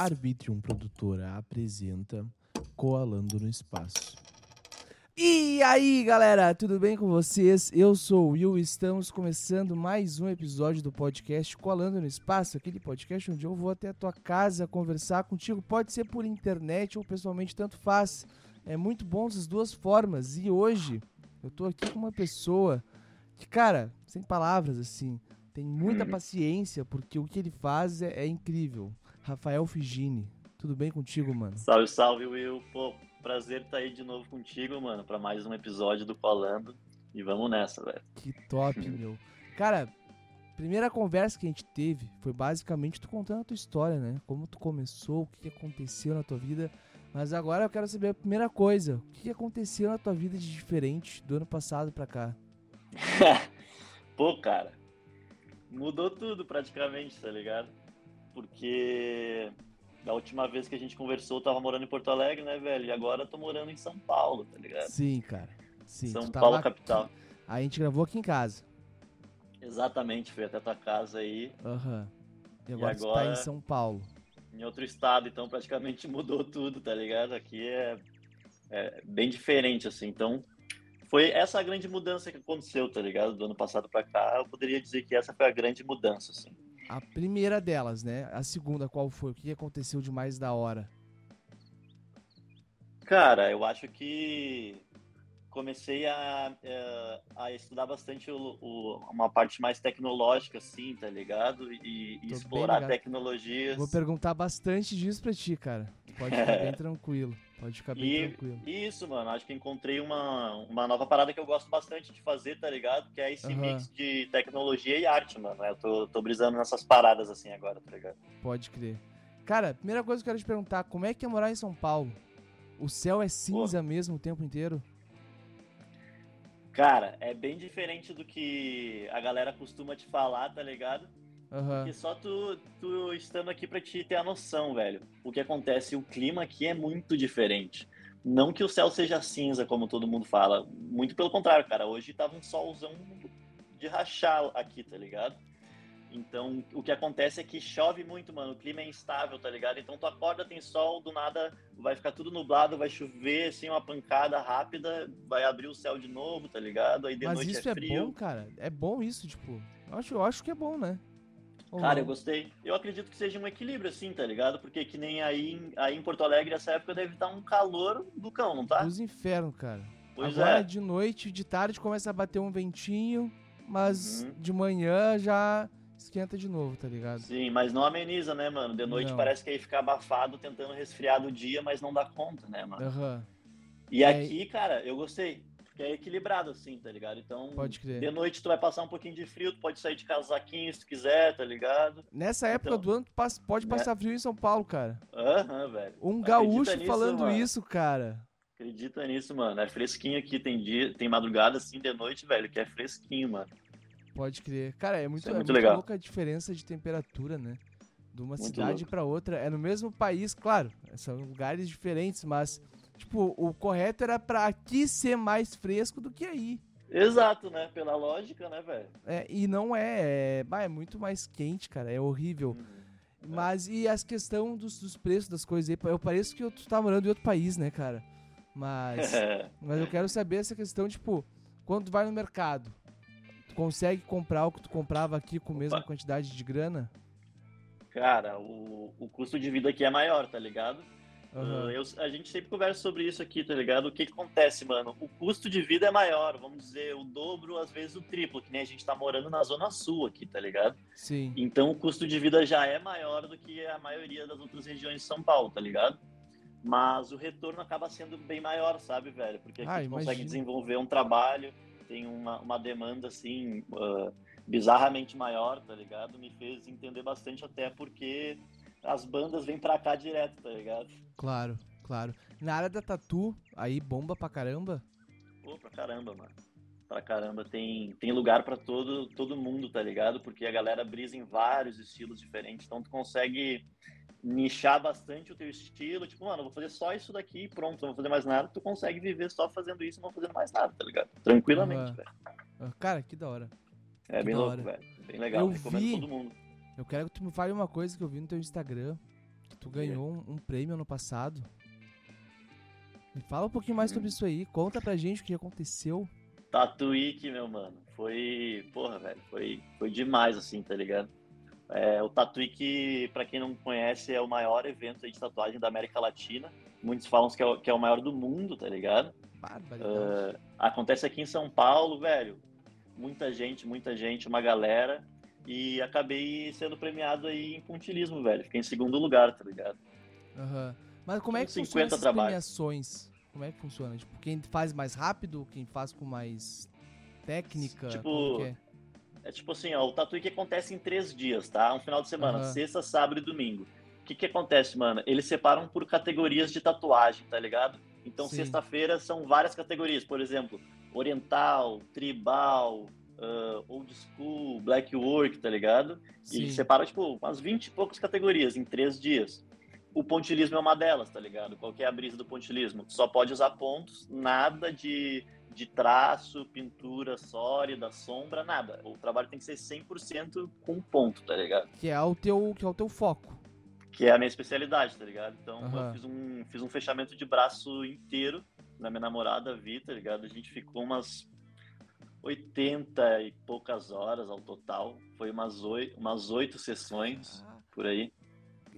Arbitrium Produtora apresenta Coalando no Espaço. E aí, galera, tudo bem com vocês? Eu sou o Will e estamos começando mais um episódio do podcast Coalando no Espaço, aquele podcast onde eu vou até a tua casa conversar contigo. Pode ser por internet ou pessoalmente, tanto faz. É muito bom essas duas formas. E hoje eu tô aqui com uma pessoa que, cara, sem palavras assim, tem muita paciência porque o que ele faz é, é incrível. Rafael Figini, tudo bem contigo, mano? Salve, salve, Will. Pô, prazer estar aí de novo contigo, mano, para mais um episódio do Falando. E vamos nessa, velho. Que top, meu. Cara, primeira conversa que a gente teve foi basicamente tu contando a tua história, né? Como tu começou, o que aconteceu na tua vida. Mas agora eu quero saber a primeira coisa. O que aconteceu na tua vida de diferente do ano passado pra cá? Pô, cara, mudou tudo praticamente, tá ligado? Porque da última vez que a gente conversou, eu tava morando em Porto Alegre, né, velho? E agora eu tô morando em São Paulo, tá ligado? Sim, cara. Sim, São tu Paulo, tava capital. aqui. A gente gravou aqui em casa. Exatamente, fui até tua casa aí, Aham. E agora, tu tá agora- em São Paulo. em outro estado, então praticamente mudou tudo, tá ligado? Aqui é, é bem diferente, assim. Então, foi essa a grande mudança que aconteceu, tá ligado? Do ano passado pra cá, eu poderia dizer que essa foi a grande mudança, assim. A primeira delas, né? A segunda, qual foi? O que aconteceu de mais da hora? Cara, eu acho que comecei a, eh, a estudar bastante o- o- uma parte mais tecnológica, assim, tá ligado? E, e explorar ligado. tecnologias. Vou perguntar bastante disso pra ti, cara. Pode ficar bem tranquilo. Pode ficar bem E- tranquilo. Isso, mano, acho que encontrei uma, uma nova parada que eu gosto bastante de fazer, tá ligado? Que é esse Aham. mix de tecnologia e arte, mano. Eu tô, tô brisando nessas paradas assim agora, tá ligado? Pode crer. Cara, primeira coisa que eu quero te perguntar, como é que é morar em São Paulo? O céu é cinza mesmo o tempo inteiro? Cara, é bem diferente do que a galera costuma te falar, tá ligado? Aham. Porque só tu, tu estando aqui pra te ter a noção, velho. O que acontece, o clima aqui é muito diferente. Não que o céu seja cinza, como todo mundo fala. Muito pelo contrário, cara. Hoje tava um solzão de rachar aqui, tá ligado? Então, o que acontece é que chove muito, mano. O clima é instável, tá ligado? Então, tu acorda, tem sol, do nada vai ficar tudo nublado, vai chover, assim, uma pancada rápida, vai abrir o céu de novo, tá ligado? Aí de Mas noite isso é é, bom, cara? É bom isso, tipo. Eu acho, eu acho que é bom, né? Ou Cara, eu gostei. Eu acredito que seja um equilíbrio, assim, tá ligado? Porque que nem aí, em- aí em Porto Alegre, essa época deve estar um calor do cão, não tá? Dos infernos, cara. Pois Agora é. de noite, de tarde começa a bater um ventinho, mas Uhum. de manhã já esquenta de novo, tá ligado? Sim, mas não ameniza, né, mano? De noite Não. parece que aí fica abafado tentando resfriar do dia, mas não dá conta, né, mano? Aham. E É. aqui, cara, eu gostei. Porque é equilibrado, assim, tá ligado? Então, Pode crer. de noite tu vai passar um pouquinho de frio, tu pode sair de casaquinho se tu quiser, tá ligado? Nessa época Então. do ano, tu passa- pode Né? passar frio em São Paulo, cara. Aham, velho. Um gaúcho nisso, falando mano. isso, cara. Acredita nisso, mano. É fresquinho aqui, tem dia, tem madrugada assim de noite, velho, que é fresquinho, mano. Pode crer. Cara, é muito, Isso é é muito muito legal. louca a diferença de temperatura, né? De uma Muito cidade pra outra. É no mesmo país, claro. São lugares diferentes, mas, tipo, o correto era pra aqui ser mais fresco do que aí. Exato, né? Pela lógica, né, velho? É, e não é, é, é muito mais quente, cara. É horrível. Mas e as questão dos, dos preços das coisas aí? Eu pareço que eu- tu tá morando em outro país, né, cara? Mas, mas eu quero saber essa questão, tipo, quando tu vai no mercado, tu consegue comprar o que tu comprava aqui com a mesma quantidade de grana? Cara, o, o custo de vida aqui é maior, tá ligado? Aham. Uh, eu- a gente sempre conversa sobre isso aqui, tá ligado? O que, que acontece, mano? O custo de vida é maior, vamos dizer, o dobro, às vezes o triplo, que nem a gente tá morando na Zona Sul aqui, tá ligado? Sim. Então o custo de vida já é maior do que a maioria das outras regiões de São Paulo, tá ligado? Mas o retorno acaba sendo bem maior, sabe, velho? Porque aqui Ah, tu consegue imagino. desenvolver um trabalho, tem uma, uma demanda, assim, ah, bizarramente maior, tá ligado? Me fez entender bastante até porque as bandas vêm pra cá direto, tá ligado? Claro, claro. Na área da tatu, aí bomba pra caramba? Pô, pra caramba, mano. Pra caramba. Tem, tem lugar pra todo, todo mundo, tá ligado? Porque a galera brisa em vários estilos diferentes. Então tu consegue nichar bastante o teu estilo. Tipo, mano, eu vou fazer só isso daqui e pronto, não vou fazer mais nada. Tu consegue viver só fazendo isso e não fazendo mais nada, tá ligado? Tranquilamente, Aham. velho. Ah, Cara, que da hora. É Que bem louco, hora. velho. Bem legal. Eu Recomendo vi- todo mundo. Eu quero que tu me fale uma coisa que eu vi no teu Instagram. Que tu ganhou um, um prêmio ano passado. Me fala um pouquinho mais sobre isso aí. Conta pra gente o que aconteceu. Tatuíque, meu mano. Foi. Porra, velho. Foi, foi demais, assim, tá ligado? É, o Tatuíque, pra quem não conhece, é o maior evento de tatuagem da América Latina. Muitos falam que é o, que é o maior do mundo, tá ligado? Uh, acontece aqui em São Paulo, velho. Muita gente, muita gente, uma galera. E acabei sendo premiado aí em pontilismo, velho. Fiquei em segundo lugar, tá ligado? Aham. Uhum. Mas como é que funciona essas trabalhos. premiações? Como é que funciona? Tipo, quem faz mais rápido, quem faz com mais técnica? Tipo, é? é? tipo assim, ó, o tatu que acontece em três dias, tá? Um final de semana, uhum. sexta, sábado e domingo. O que que acontece, mano? Eles separam por categorias de tatuagem, tá ligado? Então, sexta-feira são várias categorias, por exemplo, oriental, tribal, uh, old school, black work, tá ligado? Sim. E separa, tipo, umas 20 e poucas categorias em três dias o pontilismo é uma delas, tá ligado? Qual é a brisa do pontilismo? só pode usar pontos, nada de, de traço, pintura sólida, sombra, nada. O trabalho tem que ser 100% com ponto, tá ligado? Que é o teu, que é o teu foco. Que é a minha especialidade, tá ligado? Então uhum. eu fiz um, fiz um fechamento de braço inteiro na minha namorada, Vi, tá ligado? A gente ficou umas 80 e poucas horas ao total. Foi umas oito, umas oito sessões ah. por aí.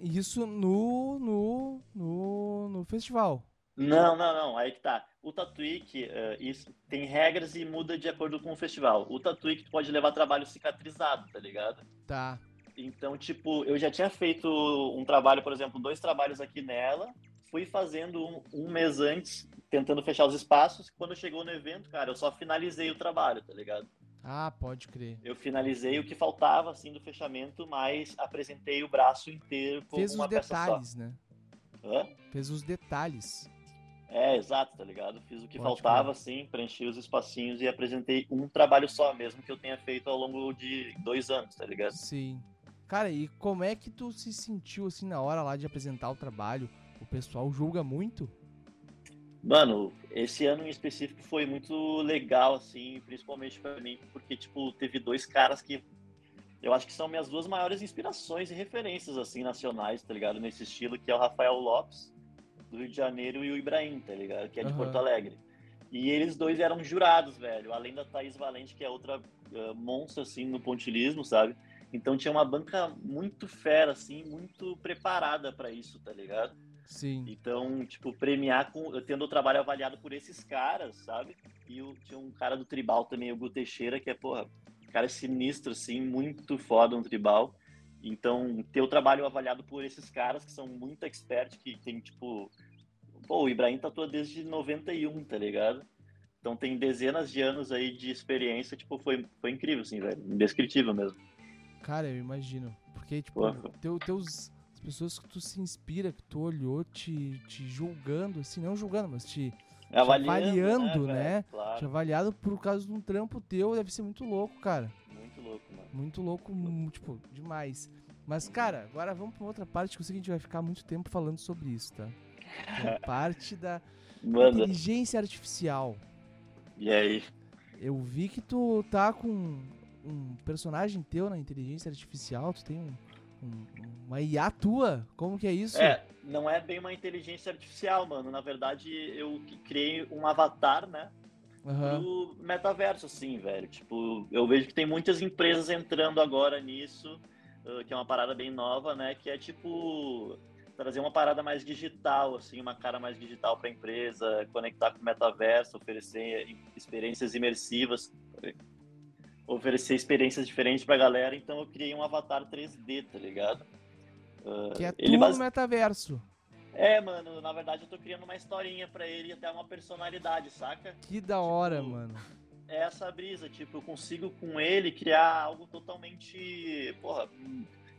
Isso no, no, no, no festival. Não, não, não. Aí que tá. O Tatuíque, uh, isso tem regras e muda de acordo com o festival. O Tatuíque pode levar trabalho cicatrizado, tá ligado? Tá. Então, tipo, eu já tinha feito um trabalho, por exemplo, dois trabalhos aqui nela. Fui fazendo um, um mês antes, tentando fechar os espaços. Quando chegou no evento, cara, eu só finalizei o trabalho, tá ligado? Ah, pode crer. Eu finalizei o que faltava assim do fechamento, mas apresentei o braço inteiro com Fez uma os detalhes, né? Hã? Fez os detalhes. É, exato, tá ligado? Fiz o que pode faltava, crer. assim, preenchi os espacinhos e apresentei um trabalho só, mesmo que eu tenha feito ao longo de dois anos, tá ligado? Sim. Cara, e como é que tu se sentiu, assim, na hora lá de apresentar o trabalho? Pessoal julga muito? Mano, esse ano em específico foi muito legal, assim, principalmente para mim, porque, tipo, teve dois caras que eu acho que são minhas duas maiores inspirações e referências, assim, nacionais, tá ligado? Nesse estilo, que é o Rafael Lopes, do Rio de Janeiro, e o Ibrahim, tá ligado? Que é de uhum. Porto Alegre. E eles dois eram jurados, velho, além da Thaís Valente, que é outra uh, monstro, assim, no pontilismo, sabe? Então tinha uma banca muito fera, assim, muito preparada para isso, tá ligado? Sim. Então, tipo, premiar com, tendo o trabalho avaliado por esses caras, sabe? E o, tinha um cara do tribal também, o Gu Teixeira, que é, porra, cara sinistro, assim, muito foda no tribal. Então, ter o trabalho avaliado por esses caras que são muito expert, que tem, tipo. Pô, o Ibrahim tatua desde 91, tá ligado? Então tem dezenas de anos aí de experiência, tipo, foi, foi incrível, assim, velho. Indescritível mesmo. Cara, eu imagino. Porque, tipo, teu, teus pessoas que tu se inspira, que tu olhou te, te julgando, assim, não julgando, mas te, avaliando, te avaliando né? né? Claro. Te avaliado por causa de um trampo teu, deve ser muito louco, cara. Muito louco, mano. Muito louco, tipo, demais. Mas, cara, agora vamos pra outra parte que eu sei que a gente vai ficar muito tempo falando sobre isso, tá? É parte da Manda. inteligência artificial. E aí? Eu vi que tu tá com um personagem teu na inteligência artificial, tu tem um, uma IA tua? Como que é isso? É, não é bem uma inteligência artificial, mano. Na verdade, eu criei um avatar, né? Uhum. Do metaverso, assim, velho. Tipo, eu vejo que tem muitas empresas entrando agora nisso, uh, que é uma parada bem nova, né? Que é tipo trazer uma parada mais digital, assim, uma cara mais digital para a empresa, conectar com o metaverso, oferecer experiências imersivas oferecer experiências diferentes pra galera, então eu criei um avatar 3D, tá ligado? Uh, que é tudo base... metaverso. É, mano, na verdade eu tô criando uma historinha pra ele e até uma personalidade, saca? Que da hora, tipo, mano. É essa brisa, tipo, eu consigo com ele criar algo totalmente, porra,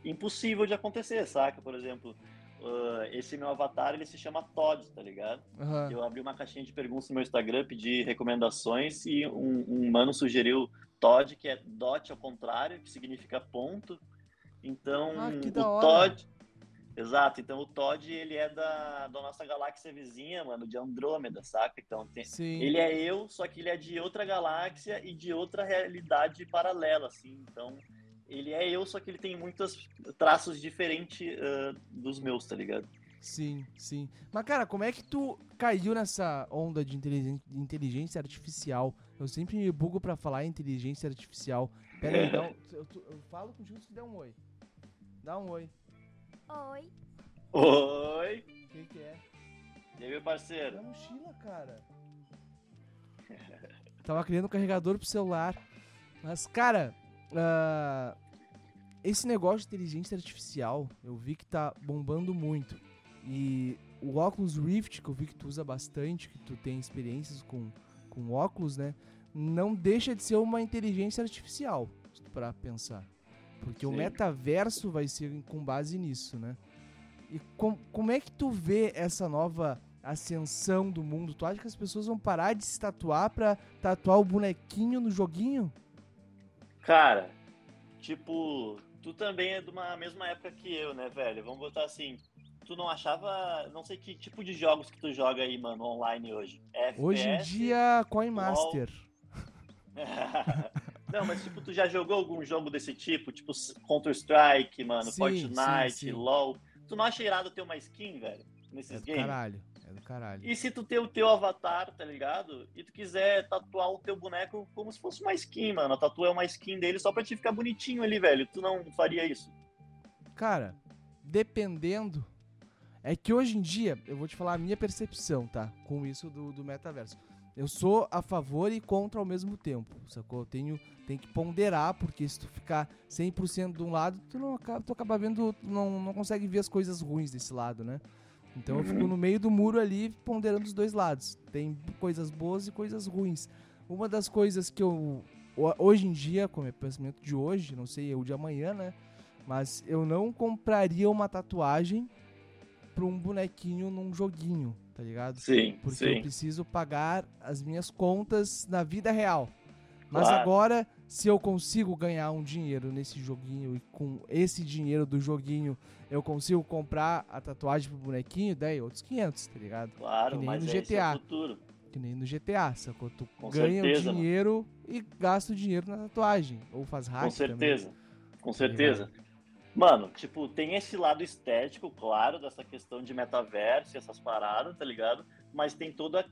impossível de acontecer, saca? Por exemplo, uh, esse meu avatar, ele se chama Todd, tá ligado? Uhum. Eu abri uma caixinha de perguntas no meu Instagram, pedi recomendações e um, um mano sugeriu Todd, que é dot ao contrário, que significa ponto. Então, ah, o Todd. Exato, então o Todd ele é da, da nossa galáxia vizinha, mano, de Andrômeda, saca? Então tem, ele é eu, só que ele é de outra galáxia e de outra realidade paralela, assim. Então ele é eu, só que ele tem muitos traços diferentes uh, dos meus, tá ligado? Sim, sim. Mas, cara, como é que tu caiu nessa onda de inteligência artificial? Eu sempre me bugo pra falar inteligência artificial. Pera aí, dá um, eu, eu, falo contigo se der um oi. Dá um oi. Oi. Oi. Quem que é? E aí, meu parceiro? É mochila, cara. Tava criando um carregador pro celular. Mas, cara, uh, esse negócio de inteligência artificial, eu vi que tá bombando muito. E o óculos Rift, que eu vi que tu usa bastante, que tu tem experiências com, com óculos, né? Não deixa de ser uma inteligência artificial, para pensar. Porque Sim. o metaverso vai ser com base nisso, né? E com, como é que tu vê essa nova ascensão do mundo? Tu acha que as pessoas vão parar de se tatuar pra tatuar o bonequinho no joguinho? Cara, tipo, tu também é de uma mesma época que eu, né, velho? Vamos botar assim, tu não achava. Não sei que tipo de jogos que tu joga aí, mano, online hoje. FPS, hoje em dia, Coin Master. não, mas tipo, tu já jogou algum jogo desse tipo? Tipo Counter-Strike, mano, sim, Fortnite, sim, sim. LOL. Tu não acha irado ter uma skin, velho? Nesses é games? Caralho. É do caralho. E se tu ter o teu avatar, tá ligado? E tu quiser tatuar o teu boneco como se fosse uma skin, mano. A tatu é uma skin dele só pra te ficar bonitinho ali, velho. Tu não faria isso? Cara, dependendo é que hoje em dia, eu vou te falar a minha percepção, tá? Com isso do, do metaverso. Eu sou a favor e contra ao mesmo tempo, sacou? Eu tenho, tenho que ponderar, porque se tu ficar 100% de um lado, tu, não, tu acaba vendo, tu não, não consegue ver as coisas ruins desse lado, né? Então eu fico no meio do muro ali, ponderando os dois lados. Tem coisas boas e coisas ruins. Uma das coisas que eu, hoje em dia, como é pensamento de hoje, não sei, é o de amanhã, né? Mas eu não compraria uma tatuagem pra um bonequinho num joguinho, tá ligado? Sim. Porque sim. eu preciso pagar as minhas contas na vida real. Mas claro. agora, se eu consigo ganhar um dinheiro nesse joguinho e com esse dinheiro do joguinho eu consigo comprar a tatuagem pro bonequinho, daí outros 500, tá ligado? Claro, que nem mas no é GTA. É futuro. Que nem no GTA, sacou? Tu com ganha certeza, o dinheiro mano. e gasta o dinheiro na tatuagem. Ou faz hack Com certeza, também. com certeza. Tá Mano, tipo, tem esse lado estético, claro, dessa questão de metaverso e essas paradas, tá ligado? Mas tem toda.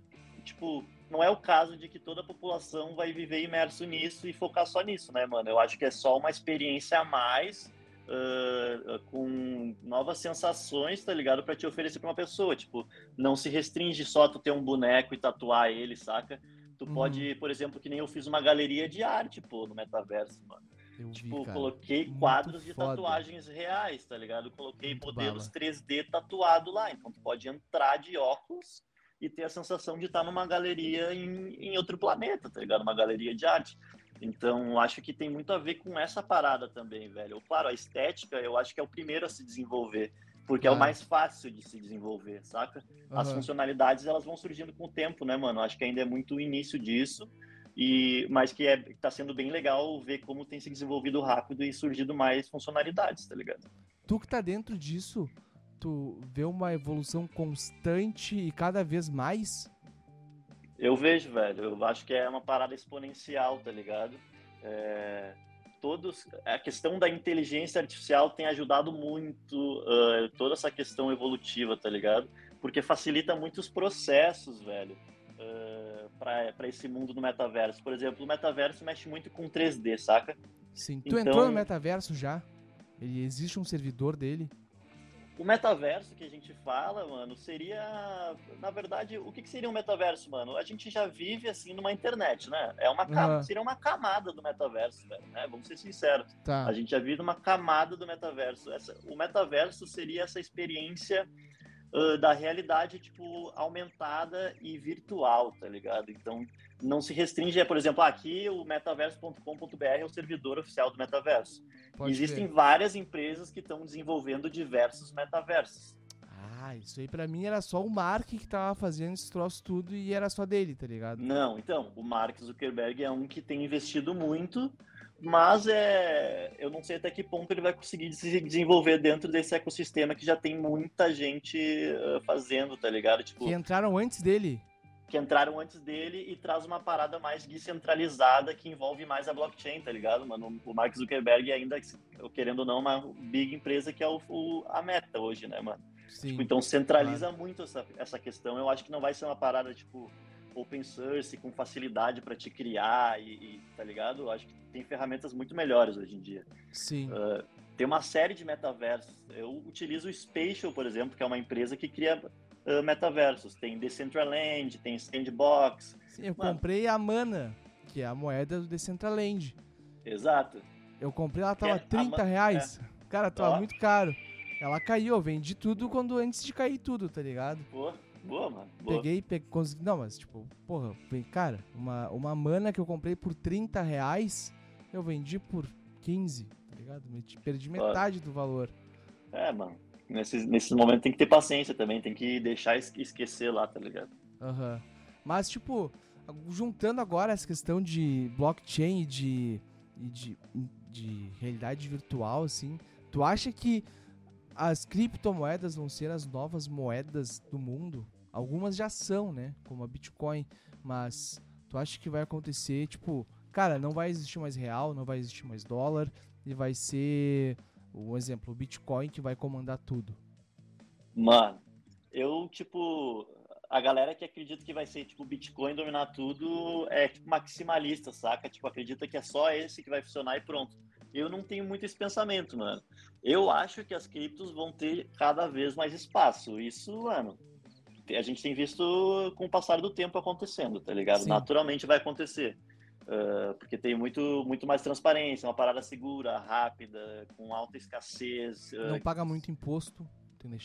Tipo, não é o caso de que toda a população vai viver imerso nisso e focar só nisso, né, mano? Eu acho que é só uma experiência a mais. Uh, com novas sensações, tá ligado? para te oferecer pra uma pessoa. Tipo, não se restringe só a tu ter um boneco e tatuar ele, saca? Tu uhum. pode, por exemplo, que nem eu fiz uma galeria de arte, pô, no metaverso, mano. Eu tipo, vi, coloquei quadros de foda. tatuagens reais, tá ligado? Coloquei Muito modelos bala. 3D tatuado lá. Então tu pode entrar de óculos e ter a sensação de estar numa galeria em, em outro planeta, tá ligado? Uma galeria de arte. Então, acho que tem muito a ver com essa parada também, velho. Claro, a estética, eu acho que é o primeiro a se desenvolver, porque é o mais fácil de se desenvolver, saca? Uhum. As funcionalidades, elas vão surgindo com o tempo, né, mano? Acho que ainda é muito o início disso. E, mas que é, tá sendo bem legal ver como tem se desenvolvido rápido e surgido mais funcionalidades, tá ligado? Tu que tá dentro disso, tu vê uma evolução constante e cada vez mais? Eu vejo, velho. Eu acho que é uma parada exponencial, tá ligado? É, todos, a questão da inteligência artificial tem ajudado muito uh, toda essa questão evolutiva, tá ligado? Porque facilita muitos processos, velho. Uh, para esse mundo do metaverso. Por exemplo, o metaverso mexe muito com 3D, saca? Sim. Tu então, entrou no metaverso já? Ele existe um servidor dele? O metaverso que a gente fala, mano, seria. Na verdade, o que, que seria um metaverso, mano? A gente já vive assim numa internet, né? É uma uhum. Seria uma camada do metaverso, velho, né? Vamos ser sinceros. Tá. A gente já vive numa camada do metaverso. Essa, o metaverso seria essa experiência uh, da realidade, tipo, aumentada e virtual, tá ligado? Então, não se restringe a, por exemplo, aqui o metaverso.com.br é o servidor oficial do metaverso. Pode Existem ver. várias empresas que estão desenvolvendo diversos metaversos. Ah, isso aí pra mim era só o Mark que tava fazendo esse troço tudo e era só dele, tá ligado? Não, então, o Mark Zuckerberg é um que tem investido muito mas é, eu não sei até que ponto ele vai conseguir se desenvolver dentro desse ecossistema que já tem muita gente uh, fazendo, tá ligado? Tipo, que entraram antes dele. que entraram antes dele e traz uma parada mais descentralizada que envolve mais a blockchain, tá ligado, mano? O Mark Zuckerberg ainda, querendo ou não, uma big empresa que é o, o a meta hoje, né, mano? Tipo, então centraliza claro. muito essa, essa questão. Eu acho que não vai ser uma parada, tipo, open source, com facilidade para te criar e, e, tá ligado? Acho que tem ferramentas muito melhores hoje em dia. Sim. Uh, tem uma série de metaversos. Eu utilizo o Spatial, por exemplo, que é uma empresa que cria uh, metaversos. Tem Decentraland, tem Sandbox. Sim, eu Mano, comprei a Mana, que é a moeda do Decentraland. Exato. Eu comprei, ela tava é, 30 reais. É. Cara, tava Ó. muito caro. Ela caiu, eu vendi tudo quando antes de cair tudo, tá ligado? Boa, boa, mano. Boa. Peguei, peguei, consegui. Não, mas tipo, porra, cara, uma, uma mana que eu comprei por 30 reais, eu vendi por 15, tá ligado? Perdi metade do valor. É, mano. Nesses, nesses momentos tem que ter paciência também, tem que deixar esquecer lá, tá ligado? Aham. Uhum. Mas, tipo, juntando agora essa questão de blockchain e de, e de, de realidade virtual, assim, tu acha que as criptomoedas vão ser as novas moedas do mundo. Algumas já são, né? Como a Bitcoin. Mas tu acha que vai acontecer, tipo, cara, não vai existir mais real, não vai existir mais dólar. E vai ser, um exemplo, o Bitcoin que vai comandar tudo. Mano, eu, tipo, a galera que acredita que vai ser, tipo, Bitcoin dominar tudo é, tipo, maximalista, saca? Tipo, acredita que é só esse que vai funcionar e pronto. Eu não tenho muito esse pensamento, mano. Eu acho que as criptos vão ter cada vez mais espaço. Isso, mano, a gente tem visto com o passar do tempo acontecendo, tá ligado? Sim. Naturalmente vai acontecer. Uh, porque tem muito, muito mais transparência, uma parada segura, rápida, com alta escassez. Uh, não paga muito imposto.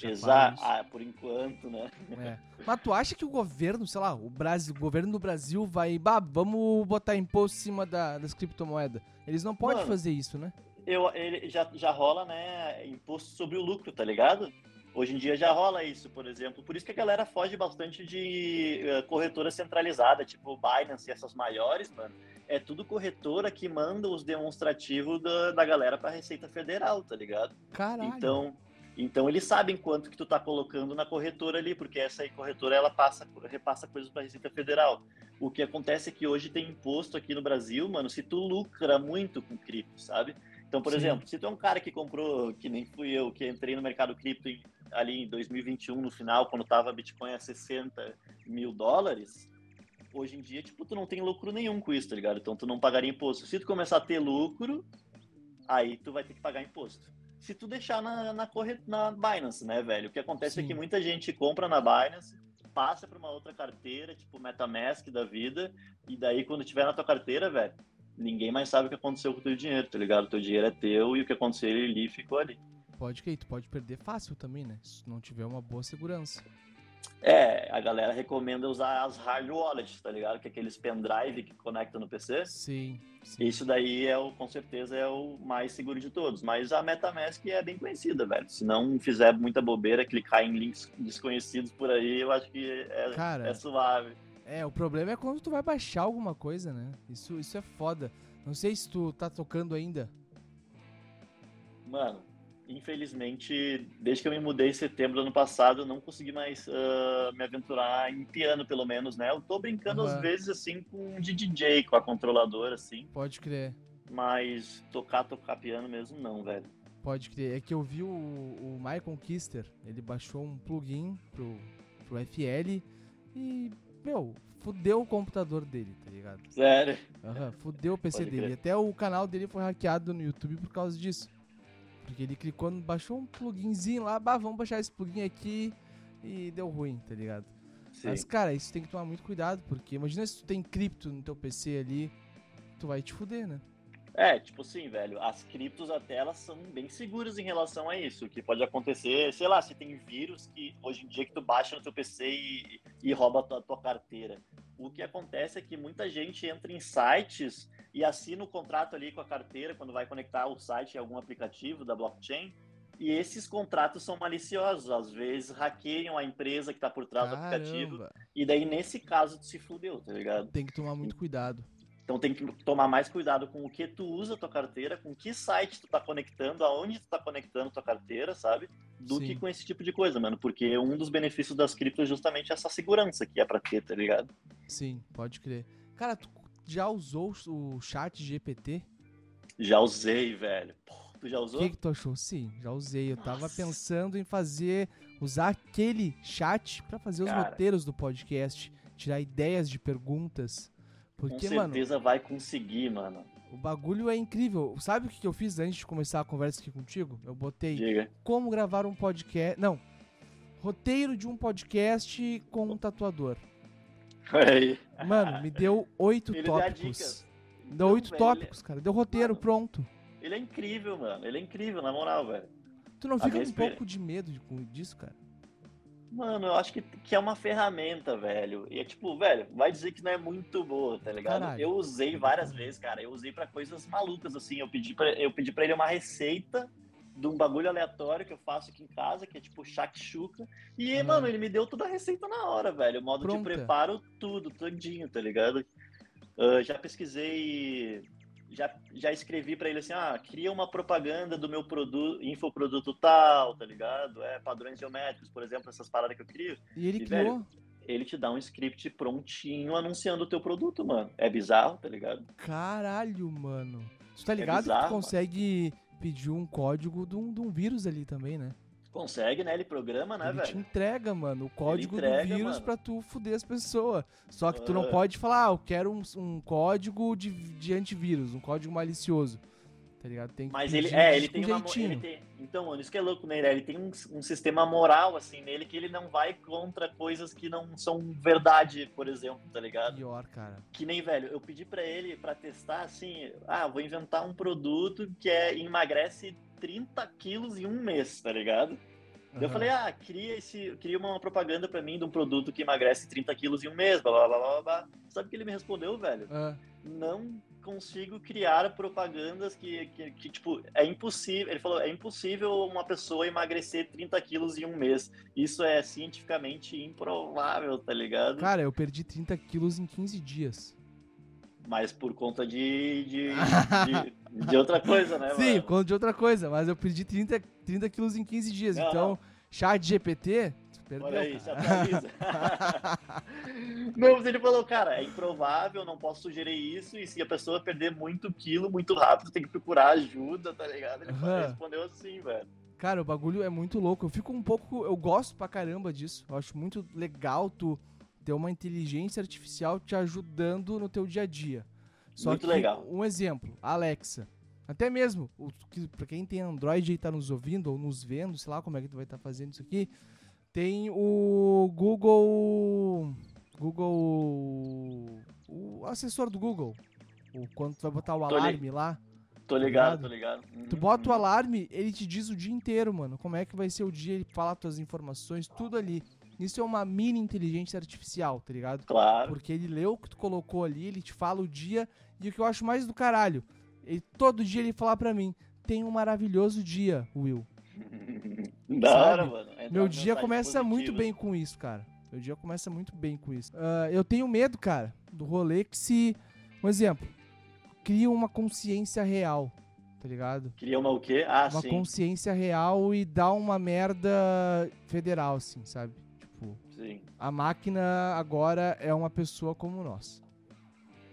Exato, ah, por enquanto, né? É. Mas tu acha que o governo, sei lá, o Brasil, o governo do Brasil vai, bah, vamos botar imposto em cima da, das criptomoedas? Eles não podem Mano, fazer isso, né? Eu, ele já, já rola, né, imposto sobre o lucro, tá ligado? Hoje em dia já rola isso, por exemplo. Por isso que a galera foge bastante de uh, corretora centralizada, tipo Binance e essas maiores, mano. É tudo corretora que manda os demonstrativos da, da galera pra Receita Federal, tá ligado? Caralho. Então, então eles sabem quanto que tu tá colocando na corretora ali, porque essa aí corretora ela passa, repassa coisas para a Receita Federal. O que acontece é que hoje tem imposto aqui no Brasil, mano, se tu lucra muito com cripto, sabe? Então, por Sim. exemplo, se tu é um cara que comprou, que nem fui eu, que entrei no mercado cripto em, ali em 2021, no final, quando tava Bitcoin a 60 mil dólares, hoje em dia, tipo, tu não tem lucro nenhum com isso, tá ligado? Então tu não pagaria imposto. Se tu começar a ter lucro, aí tu vai ter que pagar imposto se tu deixar na, na, corre... na Binance, né, velho? O que acontece Sim. é que muita gente compra na Binance, passa para uma outra carteira, tipo MetaMask da vida, e daí quando tiver na tua carteira, velho, ninguém mais sabe o que aconteceu com o teu dinheiro, tá ligado? O teu dinheiro é teu e o que aconteceu ali ficou ali. Pode que tu pode perder fácil também, né? Se não tiver uma boa segurança. É, a galera recomenda usar as hard wallets, tá ligado? Que é aqueles pendrive que conectam no PC. Sim, sim. Isso daí é o, com certeza é o mais seguro de todos. Mas a MetaMask é bem conhecida, velho. Se não fizer muita bobeira, clicar em links desconhecidos por aí, eu acho que é, Cara, é suave. É, o problema é quando tu vai baixar alguma coisa, né? Isso, isso é foda. Não sei se tu tá tocando ainda. Mano, infelizmente, desde que eu me mudei em setembro do ano passado, eu não consegui mais uh, me aventurar em piano, pelo menos, né? Eu tô brincando uhum. às vezes, assim, com de DJ, com a controladora, assim. Pode crer. Mas tocar, tocar piano mesmo, não, velho. Pode crer. É que eu vi o, o Michael Kister, ele baixou um plugin pro, pro FL e, meu, fudeu o computador dele, tá ligado? Sério? Uhum, fudeu o PC Pode dele. Crer. Até o canal dele foi hackeado no YouTube por causa disso. Porque ele clicou, baixou um pluginzinho lá, bah, vamos baixar esse plugin aqui e deu ruim, tá ligado? Sim. Mas, cara, isso tem que tomar muito cuidado, porque imagina se tu tem cripto no teu PC ali, tu vai te fuder, né? É, tipo assim, velho, as criptos até elas são bem seguras em relação a isso. O que pode acontecer, sei lá, se tem vírus que hoje em dia que tu baixa no teu PC e, e rouba a tua, a tua carteira. O que acontece é que muita gente entra em sites e assina o contrato ali com a carteira quando vai conectar o site em algum aplicativo da blockchain. E esses contratos são maliciosos, às vezes hackeiam a empresa que está por trás Caramba. do aplicativo. E daí, nesse caso, tu se fudeu, tá ligado? Tem que tomar muito cuidado. Então tem que tomar mais cuidado com o que tu usa a tua carteira, com que site tu tá conectando, aonde tu tá conectando tua carteira, sabe? Do Sim. que com esse tipo de coisa, mano. Porque um dos benefícios das criptos é justamente essa segurança que é pra ter, tá ligado? Sim, pode crer. Cara, tu já usou o chat GPT? Já usei, velho. Pô, tu já O usou? que, que tu achou? Sim, já usei. Eu tava Nossa. pensando em fazer, usar aquele chat pra fazer os Cara. roteiros do podcast, tirar ideias de perguntas. Com Porque, mano, certeza vai conseguir, mano. o bagulho é incrível. Sabe o que eu fiz antes de começar a conversa aqui contigo? Eu botei Diga. como gravar um podcast. Não. Roteiro de um podcast com um tatuador. Aí. Mano, me deu oito Ele tópicos. dicas. Deu Então, oito velho, tópicos, cara. Deu roteiro, Mano, pronto. Ele é incrível, mano. Ele é incrível, na moral, velho. Tu não a fica um pouco de medo com- disso, cara? Mano, eu acho que, que é uma ferramenta, velho. E é tipo, velho, vai dizer que não é muito boa, tá ligado? Caralho. Eu usei várias vezes, cara. Eu usei pra coisas malucas, assim. Eu pedi pra, eu pedi pra ele uma receita de um bagulho aleatório que eu faço aqui em casa, que é tipo shakshuka. E, mano, ele me deu toda a receita na hora, velho. O modo Pronta. de preparo, tudo, todinho, tá ligado? Ah, já pesquisei. Já, já escrevi pra ele assim, ah, cria uma propaganda do meu produto, infoproduto tal, tá ligado? É, padrões geométricos, por exemplo, essas paradas que eu crio E ele E, criou. ele te dá um script prontinho anunciando o teu produto, mano. É bizarro, tá ligado? Caralho, mano. Tu tá ligado que bizarro, tu consegue pedir um código de um, de um vírus ali também, né? Consegue, né? Ele programa, né, ele te velho? entrega, mano, o código entrega, do vírus mano. pra tu fuder as pessoas. Só que tu não pode falar, ah, eu quero um, um código de, de antivírus, um código malicioso. Tá ligado? Tem Mas ele, é, ele tem uma. Ele tem, então, mano, isso que é louco nele. Ele tem um, um sistema moral, assim, nele, que ele não vai contra coisas que não são verdade, por exemplo, tá ligado? Pior, cara. Que nem, velho, eu pedi pra ele pra testar, assim, ah, vou inventar um produto que é emagrece 30 quilos em um mês, tá ligado? Daí Eu falei, ah, cria, esse, cria uma propaganda pra mim de um produto que emagrece 30 quilos em um mês, blá blá blá blá blá. Sabe o que ele me respondeu, velho? Ah, Não consigo criar propagandas que, que, que, tipo, é impossível. Ele falou, é impossível uma pessoa emagrecer 30 quilos em um mês. Isso é cientificamente improvável, tá ligado? Cara, eu perdi 30 quilos em 15 dias. Mas por conta de, de, de, de outra coisa, né, Sim, mano? por conta de outra coisa, mas eu perdi 30, 30 quilos em 15 dias. Não, então, não. chat GPT, perdeu, Olha aí, cara. atualiza. não, mas ele falou, cara, é improvável, não posso sugerir isso, e se a pessoa perder muito quilo muito rápido, tem que procurar ajuda, tá ligado? Ele Aham. respondeu assim, velho. Cara, o bagulho é muito louco. Eu fico um pouco. Eu gosto pra caramba disso. Eu acho muito legal tu ter uma inteligência artificial te ajudando no teu dia a dia. Só Muito que, legal. um exemplo, Alexa. Até mesmo, o, que, pra quem tem Android e tá nos ouvindo ou nos vendo, sei lá como é que tu vai estar fazendo isso aqui, tem o Google. Google. O assessor do Google. O, quando tu vai botar o Tô li- alarme lá. Tô Tá ligado, ligado? tô ligado. Tu Uhum, bota o uhum. alarme, ele te diz o dia inteiro, mano. Como é que vai ser o dia, ele fala tuas informações, tudo ali. Isso é uma mini inteligência artificial, tá ligado? Claro. Porque ele leu o que tu colocou ali, ele te fala o dia. E o que eu acho mais do caralho, ele, todo dia ele fala pra mim: tem um maravilhoso dia, Will. da sabe? hora, mano. Meu uma dia começa muito positiva. bem com isso, cara. Meu dia começa muito bem com isso. Ah, eu tenho medo, cara, do rolê que se. Um exemplo. Cria uma consciência real, tá ligado? Queria uma o quê? Ah, uma sim. consciência real e dá uma merda federal, assim, sabe? Tipo, sim. a máquina agora é uma pessoa como nós.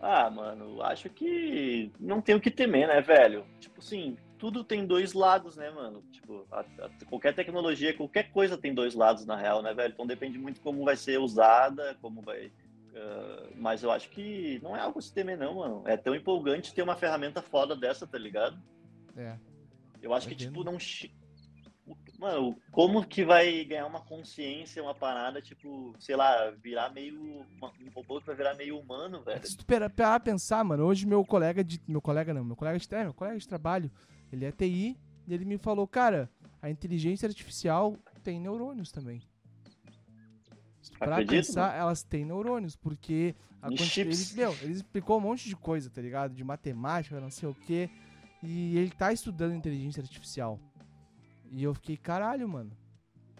Ah, mano, acho que não tem o que temer, né, velho? Tipo assim, tudo tem dois lados, né, mano? Tipo, a- a- qualquer tecnologia, qualquer coisa tem dois lados, na real, né, velho? Então depende muito como vai ser usada, como vai. ah, mas eu acho que não é algo a se temer, não, mano. É tão empolgante ter uma ferramenta foda dessa, tá ligado? É. Eu acho Tá que, tipo, não. Mano, como que vai ganhar uma consciência, uma parada, tipo, sei lá, virar meio. Um robô que vai virar meio humano, velho? Se tu parar pensar, mano, hoje meu colega de. Meu colega não, meu colega de, é, meu colega de trabalho, ele é TI, e ele me falou, cara, a inteligência artificial tem neurônios também. Pra Acredito, pensar, elas têm neurônios, porque a quanti- ele, meu, ele explicou um monte de coisa, tá ligado? De matemática, não sei o quê. E ele tá estudando inteligência artificial. E eu fiquei, caralho, mano.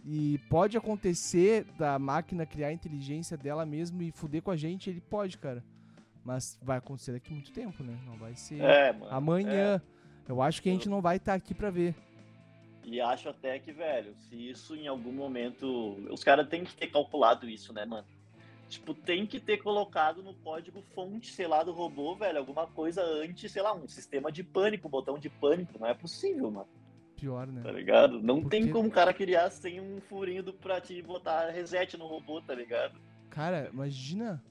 E pode acontecer da máquina criar a inteligência dela mesmo e fuder com a gente, ele pode, cara. Mas vai acontecer daqui muito tempo, né? Não vai ser É, mano. amanhã. Eu acho que a gente não vai estar aqui pra ver. E acho até que, velho, se isso em algum momento. Os caras têm que ter calculado isso, né, mano? Tipo, tem que ter colocado no código fonte, sei lá, do robô, velho, alguma coisa antes, sei lá, um sistema de pânico, um botão de pânico. Não é possível, mano. Pior, né? Tá ligado? Não Por tem como o cara criar sem um furinho do, pra te botar reset no robô, tá ligado? Cara, imagina.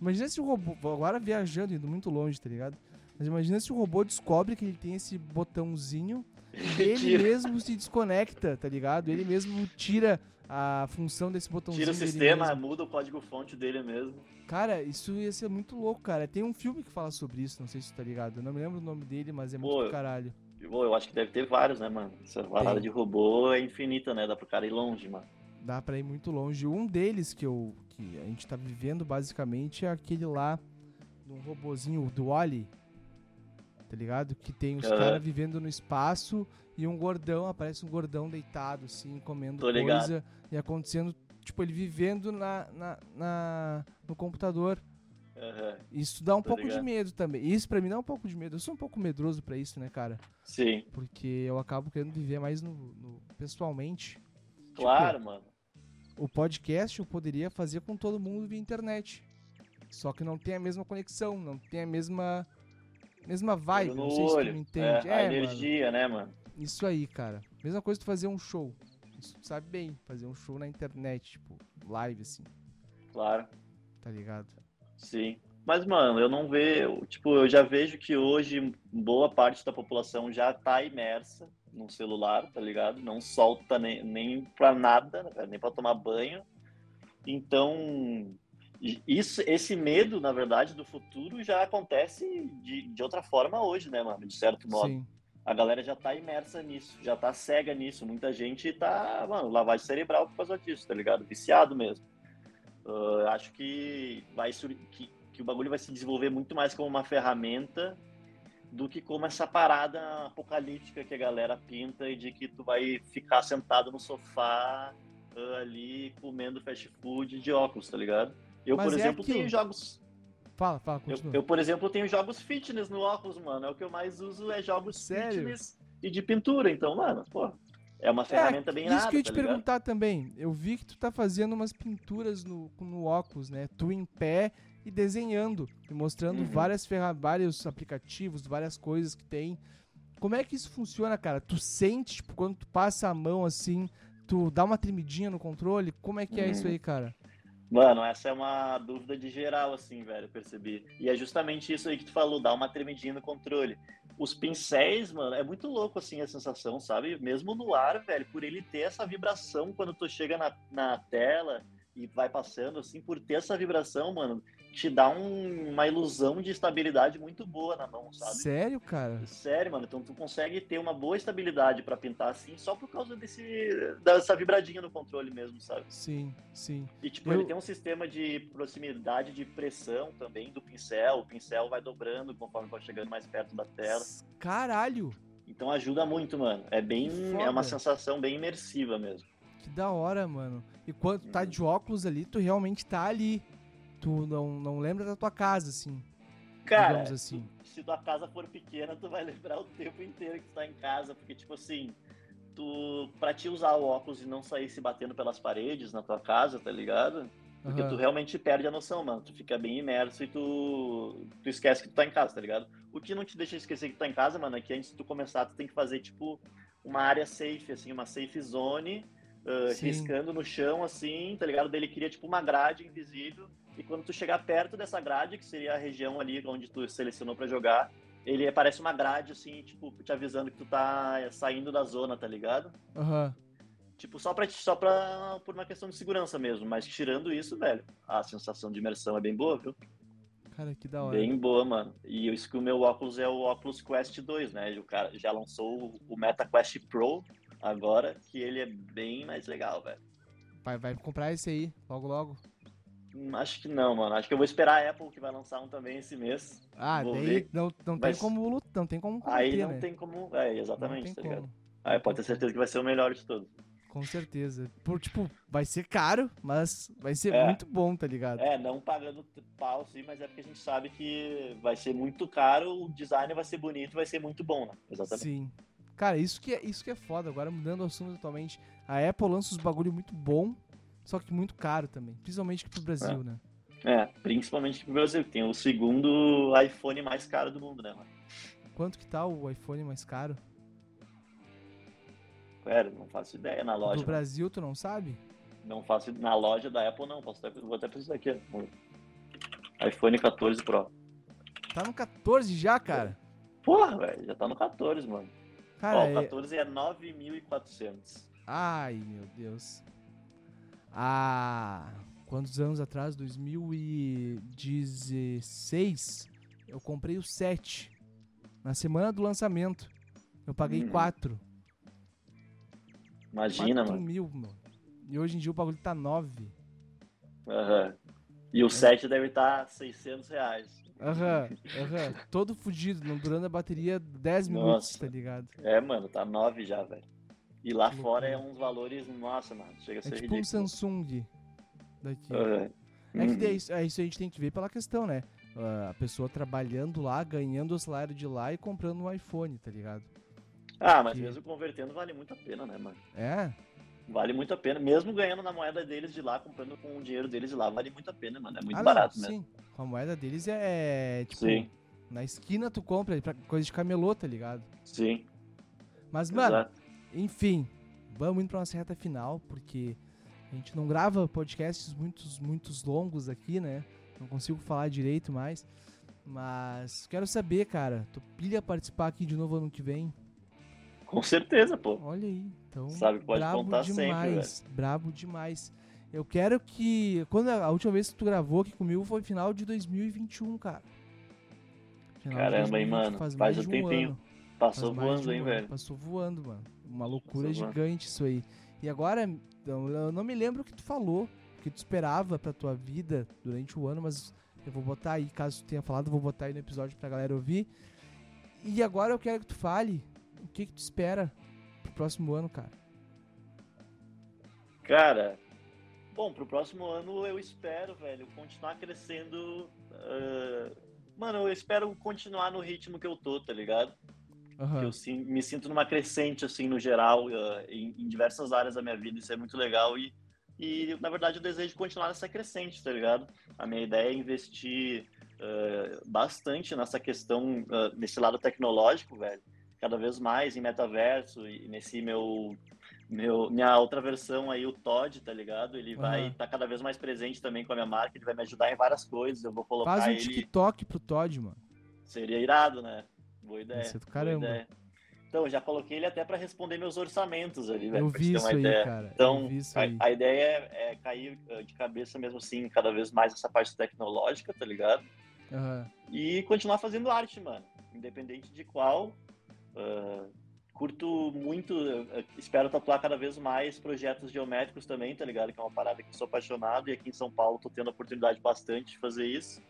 Imagina se o robô. Agora viajando, indo muito longe, tá ligado? Mas imagina se o robô descobre que ele tem esse botãozinho e ele mesmo se desconecta, tá ligado? Ele mesmo tira a função desse botãozinho. Tira o sistema, muda o código fonte dele mesmo. Cara, isso ia ser muito louco, cara. Tem um filme que fala sobre isso, não sei se tu tá ligado. Eu não me lembro o nome dele, mas é muito Pô, do caralho. Pô, eu acho que deve ter vários, né, mano? Essa parada de robô é infinita, né? Dá pro cara ir longe, mano. Dá pra ir muito longe. Um deles que eu que a gente tá vivendo basicamente é aquele lá de um robozinho do Wally. Tá ligado? Que tem os Aham. caras vivendo no espaço e um gordão, aparece um gordão deitado assim, comendo coisa e acontecendo, tipo, ele vivendo na, na, na- no computador. Aham. Isso dá um Tô pouco de ligado. medo também. Isso pra mim dá um pouco de medo. Eu sou um pouco medroso pra isso, né, cara? Sim, Porque eu acabo querendo viver mais no, no- pessoalmente. claro, mano. O podcast eu poderia fazer com todo mundo via internet. Só que não tem a mesma conexão, não tem a mesma mesma vibe, Olho não sei se tu olho. me entende. É, a É, mano, energia, né, mano? isso aí, cara. Mesma coisa tu fazer um show. Isso tu sabe bem, fazer um show na internet, tipo, live assim, Claro. tá ligado? Sim. Mas, mano, eu não vejo. Tipo, eu já vejo que hoje boa parte da população já tá imersa no celular, tá ligado? Não solta nem, nem pra nada, né, nem pra tomar banho. Então, isso, esse medo, na verdade, do futuro já acontece de, de outra forma hoje, né, mano? De certo modo. Sim. A galera já tá imersa nisso, já tá cega nisso. Muita gente tá, mano, lavagem cerebral por causa disso, tá ligado? Viciado mesmo. Ah, acho que vai que, que o bagulho vai se desenvolver muito mais como uma ferramenta do que como essa parada apocalíptica que a galera pinta e de que tu vai ficar sentado no sofá ah, ali comendo fast food de óculos, tá ligado? Eu, Mas por é exemplo, aquilo. tenho jogos Fala, fala, eu, continua. eu, por exemplo, tenho jogos fitness no óculos, mano. É o que eu mais uso, é jogos Sério? fitness e de pintura. Então, mano, pô, é uma ferramenta bem Isso nada, que eu ia tá te ligado? perguntar também. Eu vi que tu tá fazendo umas pinturas no, no óculos, né? Tu em pé e desenhando. E mostrando Uhum. várias vários aplicativos, várias coisas que tem. Como é que isso funciona, cara? Tu sente, tipo, quando tu passa a mão assim, tu dá uma tremidinha no controle? Como é que é Uhum. isso aí, cara? Mano, essa é uma dúvida de geral, assim, velho, percebi. E é justamente isso aí que tu falou, dá uma tremidinha no controle. Os pincéis, mano, é muito louco, assim, a sensação, sabe? Mesmo no ar, velho, por ele ter essa vibração quando tu chega na, na tela e vai passando, assim, por ter essa vibração, mano, te dá um- uma ilusão de estabilidade muito boa na mão, sabe? Sério, cara? Sério, mano. Então tu consegue ter uma boa estabilidade pra pintar assim só por causa desse dessa vibradinha no controle mesmo, sabe? Sim, sim. E tipo, Eu- ele tem um sistema de proximidade de pressão também do pincel. O pincel vai dobrando conforme vai chegando mais perto da tela. Caralho! Então ajuda muito, mano. É bem é uma sensação bem imersiva mesmo. Que da hora, mano. E quando tu tá Uhum. de óculos ali, tu realmente tá ali. Tu não, não lembra da tua casa, assim. Cara, assim. se tua casa for pequena, tu vai lembrar o tempo inteiro que tu tá em casa, porque tipo assim, tu para te usar o óculos e não sair se batendo pelas paredes na tua casa, tá ligado? Porque Aham. tu realmente perde a noção, mano. Tu fica bem imerso e tu, tu esquece que tu tá em casa, tá ligado? O que não te deixa esquecer que tu tá em casa, mano, é que antes de tu começar, tu tem que fazer, tipo, uma área safe, assim, uma safe zone, Sim. riscando no chão, assim, tá ligado? Daí ele cria, tipo, uma grade invisível. E quando tu chegar perto dessa grade, que seria a região ali onde tu selecionou pra jogar, ele aparece uma grade, assim, tipo, te avisando que tu tá saindo da zona, tá ligado? Aham. Tipo, só pra, só pra por uma questão de segurança mesmo. Mas tirando isso, velho, a sensação de imersão é bem boa, viu? Cara, que da hora. Bem boa, mano. E isso que o meu óculos é o Oculus Quest 2, né? O cara já lançou o- o Meta Quest Pro agora, que ele é bem mais legal, velho. Vai, vai comprar esse aí, logo, logo. Hum, Acho que não, mano. Acho que eu vou esperar a Apple, que vai lançar um também esse mês. Ah, Vou daí ver. não, não Mas- tem como lutar, não tem como Aí não né? tem como. É, exatamente, tá como. ligado? Aí pode ter certeza que vai ser o melhor de todos. com certeza. Por, tipo, vai ser caro, mas vai ser É. muito bom, tá ligado? É, não pagando pau, sim, mas é porque a gente sabe que vai ser muito caro, o design vai ser bonito, vai ser muito bom, né? Exatamente. Sim. Cara, isso que, é, isso que é foda. Agora, mudando o assunto totalmente, a Apple lança os bagulho muito bom, só que muito caro também. Principalmente aqui pro Brasil, né? É, principalmente pro Brasil, que tem o segundo iPhone mais caro do mundo, né, mano? Quanto que tá o iPhone mais caro? Sério, não faço ideia na Do loja. mano. Brasil, tu não sabe? Não faço na loja da Apple, não. Posso até, vou até precisar aqui. ó. iPhone 14 Pro. Tá no 14 já, cara. Porra, velho, já tá no 14, mano. Cara, Ó, é... o 14 é 9.400. Ai, meu Deus. Ah, quantos anos atrás? 2016. Eu comprei o 7. Na semana do lançamento. Eu paguei Hum. 4. Imagina, 4 mano. mil, mano. E hoje em dia o bagulho tá 9. Aham. E o 7 deve estar 600 reais. Aham, aham. Todo fudido, não durando a bateria 10 minutos, Nossa. tá ligado? É, mano, tá 9 já, velho. E lá fora é uns valores, nossa, mano, chega a É ser tipo ridículo. um Samsung daqui. Aham. É que Uhum. daí, isso, é, isso a gente tem que ver pela questão, né? Ah, a pessoa trabalhando lá, ganhando o salário de lá e comprando um iPhone, tá ligado? Ah, mas que- mesmo convertendo vale muito a pena, né, mano? É, Vale muito a pena. Mesmo ganhando na moeda deles de lá, comprando com o dinheiro deles de lá, vale muito a pena, mano. É muito Ah, barato mesmo. Sim, com a moeda deles é, é, tipo, Sim, na esquina tu compra, é pra coisa de camelô, tá ligado? sim. Mas, mano, Exato. Enfim, vamos indo pra nossa reta final, porque a gente não grava podcasts muitos, muitos longos aqui, né? Não consigo falar direito mais. Mas quero saber, cara, tu pilha participar aqui de novo ano que vem? Com certeza, pô. Olha aí, então. Sabe pode brabo contar sempre, demais, brabo demais. Eu quero que. Quando a última vez que tu gravou aqui comigo foi final de 2021, cara. Final Caramba, hein, 2020, mano. Faz, Faz mais um tempinho. ano. Passou Faz voando, um hein, ano. velho. Passou voando, mano. Uma loucura gigante isso aí. E agora, então, eu não me lembro o que tu falou, o que tu esperava pra tua vida durante o ano, mas eu vou botar aí, caso tu tenha falado, eu vou botar aí no episódio pra galera ouvir. E agora eu quero que tu fale o que que tu espera pro próximo ano, cara. Cara, bom, pro próximo ano eu espero, velho, continuar crescendo. ah, Mano, eu espero continuar no ritmo que eu tô, tá ligado? Aham. Eu sim- me sinto numa crescente, assim, no geral, ah, em, em diversas áreas da minha vida, isso é muito legal e, e, na verdade, eu desejo continuar nessa crescente, tá ligado? A minha ideia é investir ah, bastante nessa questão, ah, nesse lado tecnológico, velho, cada vez mais em metaverso e nesse meu, meu minha outra versão aí, o Todd, tá ligado? Ele vai Aham. estar cada vez mais presente também com a minha marca, ele vai me ajudar em várias coisas, eu vou colocar Faz um ele... TikTok pro Todd, mano. Seria irado, né? Boa ideia. ser do caramba. ideia. Então, já coloquei ele até para responder meus orçamentos ali, velho. Eu pra vi isso aí, ideia. cara. Então, a, ideia é, é cair uh, de cabeça mesmo assim, cada vez mais essa parte tecnológica, tá ligado? Aham. E continuar fazendo arte, mano. Independente de qual. uh, curto muito, uh, espero tatuar cada vez mais projetos geométricos também, tá ligado? Que é uma parada que eu sou apaixonado e aqui em São Paulo tô tendo a oportunidade bastante de fazer isso.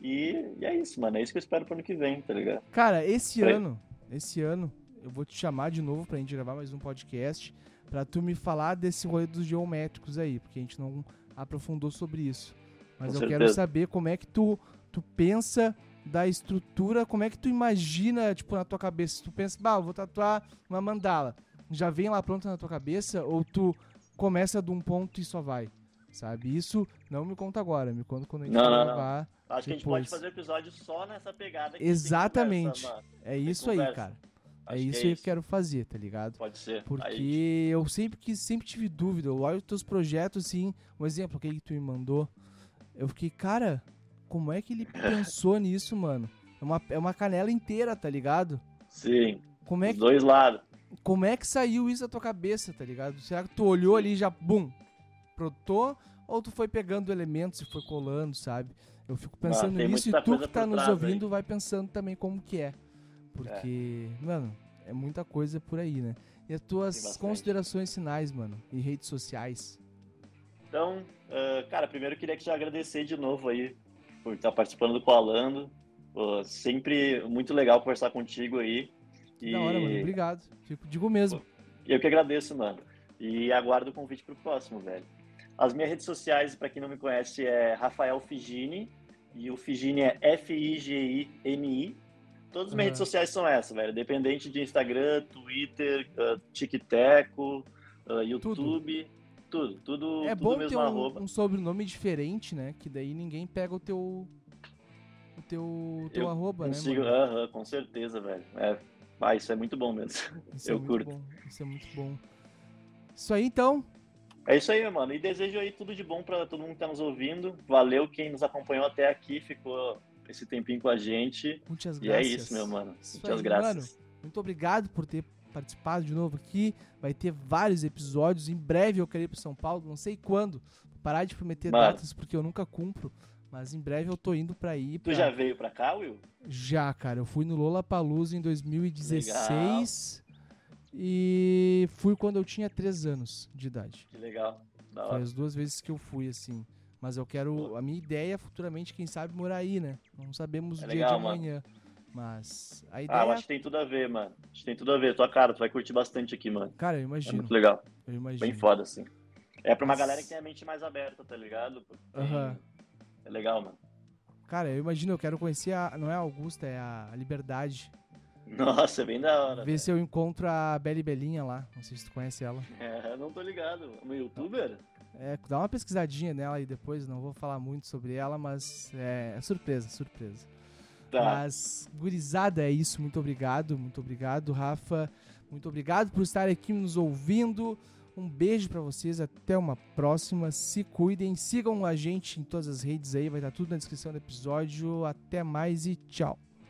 E, e é isso, mano. É isso que eu espero pro ano que vem, tá ligado? Cara, esse ano, esse ano, eu vou te chamar de novo pra gente gravar mais um podcast pra tu me falar desse rolê dos geométricos aí, porque a gente não aprofundou sobre isso. Mas Com eu quero certeza. saber como é que tu, tu pensa da estrutura, como é que tu imagina, tipo, na tua cabeça. Se tu pensa, bah, eu vou tatuar uma mandala, já vem lá pronta na tua cabeça, ou tu começa de um ponto e só vai, sabe? Isso não me conta agora, me conta quando a gente Não, for não, não. gravar. Acho que a gente Depois. pode fazer episódio só nessa pegada. que Exatamente. conversa. É isso aí, cara. É Acho que isso aí que eu quero fazer, tá ligado? Pode ser. Porque Aí, eu sempre que sempre tive dúvida, eu olho os teus projetos assim, um exemplo aquele que tu me mandou, eu fiquei, cara, como é que ele pensou nisso, mano? É uma, é uma canela inteira, tá ligado? sim, Como é, os que, dois lados. como é que saiu isso da tua cabeça, tá ligado? Será que tu olhou ali e já, bum, brotou? Ou tu foi pegando elementos e foi colando, sabe? Eu fico pensando tem nisso e tu que tá nos trás aí. ouvindo vai pensando também como que é. Porque, mano, é muita coisa por aí, né? E as tuas considerações finais, mano, em redes sociais. Então, ah, cara, primeiro eu queria te agradecer de novo aí por estar participando do Coalando. Pô, sempre muito legal conversar contigo aí. E Da hora, mano. Obrigado. Fico, digo mesmo. eu que agradeço, mano. E aguardo o convite pro próximo, velho. As minhas redes sociais, para quem não me conhece, é Rafael Figini. E o Figini é F-I-G-I-N-I. Todas as minhas Uhum. redes sociais são essas, velho. Dependente de Instagram, Twitter, uh, TikTok, uh, YouTube. Tudo, tudo, É tudo bom mesmo ter um, um sobrenome diferente, né? Que daí ninguém pega o teu. O teu, teu Eu arroba, né? Consigo, mano? aham, com certeza, velho. É, ah, isso é muito bom mesmo. Isso eu é curto. Bom. Isso é muito bom. Isso aí então. É isso aí, mano. E desejo aí tudo de bom pra todo mundo que tá nos ouvindo. Valeu quem nos acompanhou até aqui, ficou esse tempinho com a gente. Muitas E graças. é isso, meu mano. Isso Muitas aí, graças. Muito obrigado por ter participado de novo aqui. Vai ter vários episódios. Em breve eu quero ir para São Paulo, não sei quando. Vou parar de prometer Mano. datas porque eu nunca cumpro. Mas em breve eu tô indo pra ir. Tu pra- já veio pra cá, Will? Já, cara. Eu fui no Lollapalooza em 2016. E fui quando eu tinha 3 anos de idade. Que legal. Da Foi hora. as duas vezes que eu fui, assim. Mas eu quero. A minha ideia é futuramente, quem sabe, morar aí, né? Não sabemos É o legal, dia de mano. amanhã. Mas a Ah, eu ideia. acho que tem tudo a ver, mano. Acho que tem tudo a ver. Tua cara, tu vai curtir bastante aqui, mano. Cara, eu É imagino. muito legal. Eu imagino. Bem foda, assim. É pra uma Mas- galera que tem a mente mais aberta, tá ligado? Aham. É legal, mano. Cara, eu imagino, eu quero conhecer a. Não é a Augusta, é a Liberdade. Nossa, é bem da hora. Ver se eu encontro a Beli Belinha lá. Não sei se tu conhece ela. É, não tô ligado. Uma youtuber? É, dá uma pesquisadinha nela aí depois, não vou falar muito sobre ela, mas é, é surpresa, surpresa. Tá. Mas, gurizada, é isso. Muito obrigado, muito obrigado, Rafa. Muito obrigado por estar aqui nos ouvindo. Um beijo pra vocês, até uma próxima. Se cuidem, sigam a gente em todas as redes aí, vai estar tudo na descrição do episódio. Até mais e tchau.